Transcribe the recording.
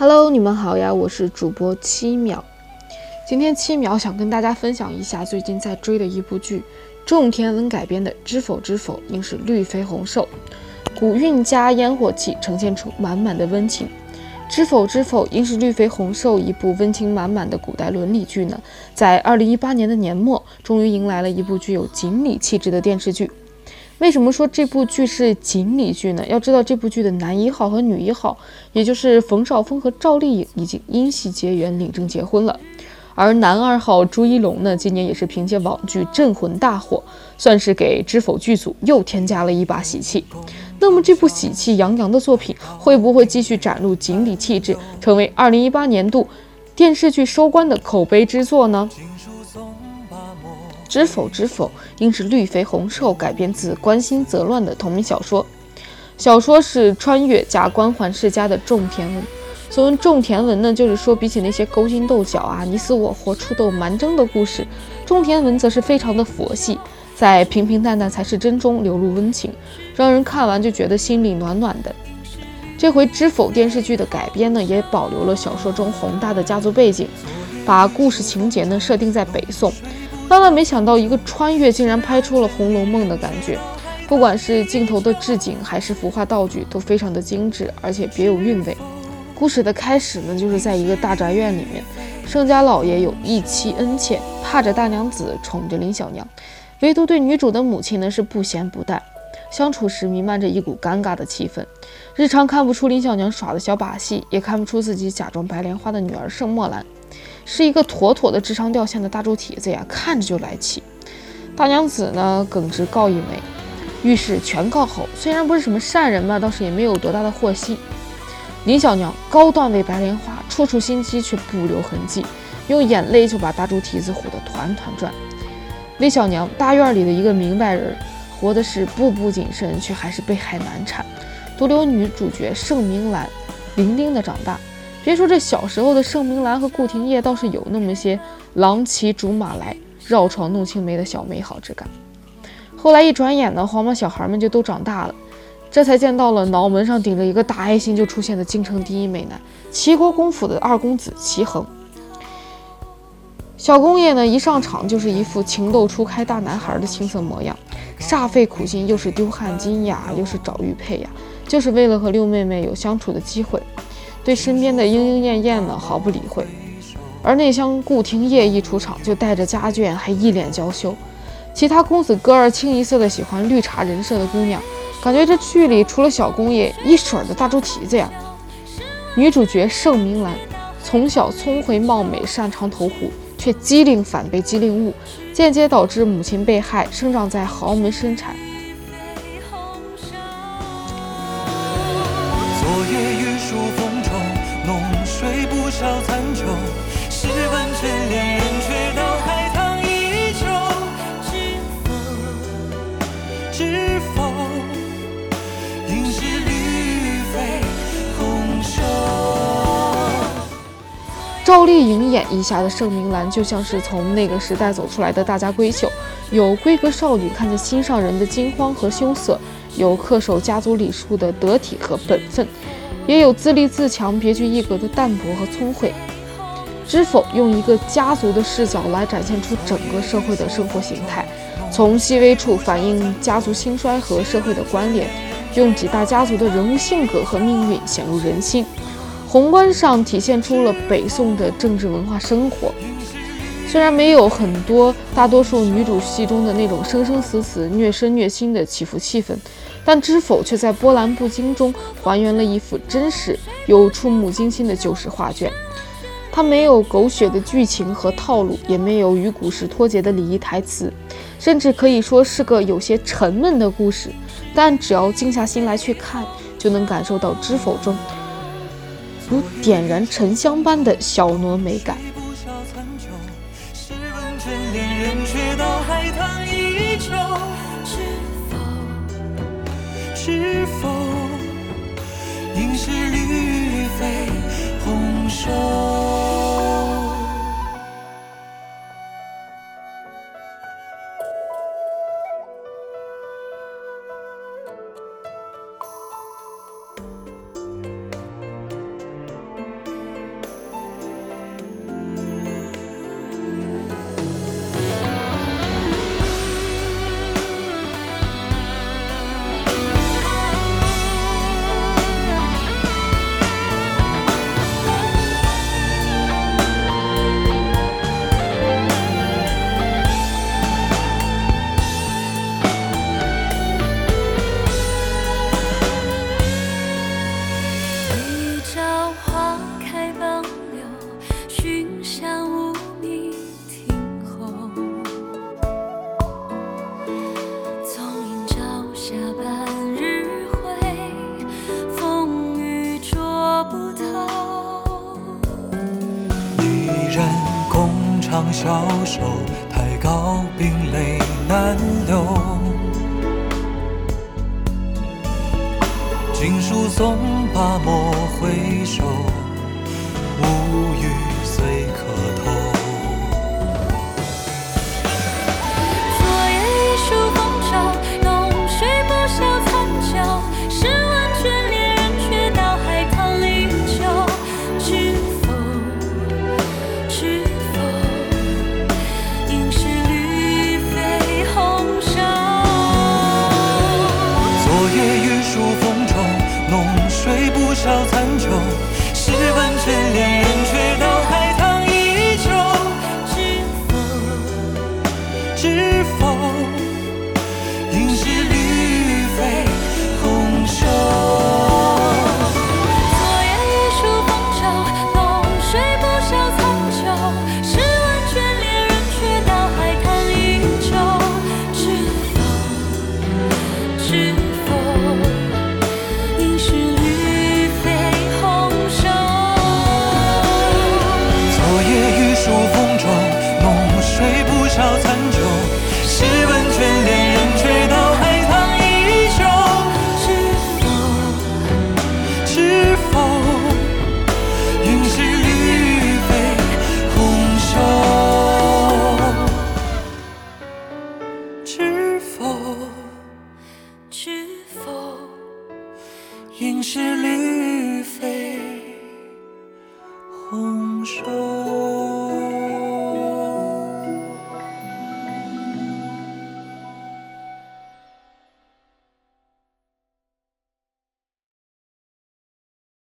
Hello，你们好呀，我是主播七秒。今天七秒想跟大家分享一下最近在追的一部剧，种田文改编的《知否知否，应是绿肥红瘦》，古韵加烟火气，呈现出满满的温情。知否知否，应是绿肥红瘦，一部温情满满的古代伦理剧呢，在二零一八年的年末，终于迎来了一部具有锦鲤气质的电视剧。为什么说这部剧是锦鲤剧呢？要知道这部剧的男一号和女一号，也就是冯绍峰和赵丽颖，已经因戏结缘，领证结婚了。而男二号朱一龙呢，今年也是凭借网剧《镇魂》大火，算是给知否剧组又添加了一把喜气。那么这部喜气洋洋的作品，会不会继续展露锦鲤气质，成为二零一八年度电视剧收官的口碑之作呢？知否知否，应是绿肥红瘦，改编自关心则乱的同名小说。小说是穿越加官宦世家的种田文。所谓种田文呢，就是说比起那些勾心斗角啊、你死我活、触斗蛮争的故事，种田文则是非常的佛系，在平平淡淡才是真中流露温情，让人看完就觉得心里暖暖的。这回知否电视剧的改编呢，也保留了小说中宏大的家族背景，把故事情节呢设定在北宋。万万没想到，一个穿越竟然拍出了《红楼梦》的感觉，不管是镜头的置景还是服化道具，都非常的精致，而且别有韵味。故事的开始呢，就是在一个大宅院里面，盛家老爷有一妻恩妾，怕着大娘子，宠着林小娘，唯独对女主的母亲呢是不咸不淡。相处时弥漫着一股尴尬的气氛，日常看不出林小娘耍的小把戏，也看不出自己假装白莲花的女儿盛墨兰是一个妥妥的智商掉线的大猪蹄子呀，看着就来气。大娘子呢耿直告一枚，遇事全靠吼，虽然不是什么善人嘛，倒是也没有多大的祸心。林小娘高段位白莲花，处处心机却不留痕迹，用眼泪就把大猪蹄子唬得团团转。魏小娘大院里的一个明白人，活的是步步谨慎，却还是被害难产，独留女主角盛明兰伶仃的长大。别说这小时候的盛明兰和顾廷烨，倒是有那么些郎骑竹马来，绕床弄青梅的小美好之感。后来一转眼呢，黄毛小孩们就都长大了。这才见到了脑门上顶着一个大爱心就出现的京城第一美男齐国公府的二公子齐衡。小公爷呢，一上场就是一副情窦初开大男孩的青涩模样，煞费苦心，又是丢汗巾呀，又是找玉佩呀，就是为了和六妹妹有相处的机会，对身边的莺莺燕燕呢毫不理会。而内乡顾廷烨一出场就带着家眷，还一脸娇羞。其他公子哥儿清一色的喜欢绿茶人设的姑娘。感觉这剧里除了小公爷一水儿的大猪蹄子呀。女主角盛明兰从小聪慧貌美，擅长投壶，却机灵反被机灵误，间接导致母亲被害，生长在豪门生产。浓睡不消残酒。试问卷帘人，却道海棠依旧。知否？知否？应是绿肥红瘦赵丽颖演绎下的盛明兰，就像是从那个时代走出来的大家闺秀，有闺阁少女看着心上人的惊慌和羞涩，有恪守家族礼数的得体和本分，也有自立自强、别具一格的淡泊和聪慧。知否用一个家族的视角来展现出整个社会的生活形态，从细微处反映家族兴衰和社会的关联，用几大家族的人物性格和命运显露人心。宏观上体现出了北宋的政治文化生活，虽然没有很多大多数女主戏中的那种生生死死、虐身虐心的起伏气氛，但知否却在波澜不惊中还原了一幅真实又触目惊心的旧时画卷。它没有狗血的剧情和套路，也没有与古时脱节的礼仪台词，甚至可以说是个有些沉闷的故事。但只要静下心来去看，就能感受到知否中。如点燃沉香般的小挪美感。是否应是绿肥红瘦？人共长消瘦，太高冰泪难流。锦书松罢莫回首，无语。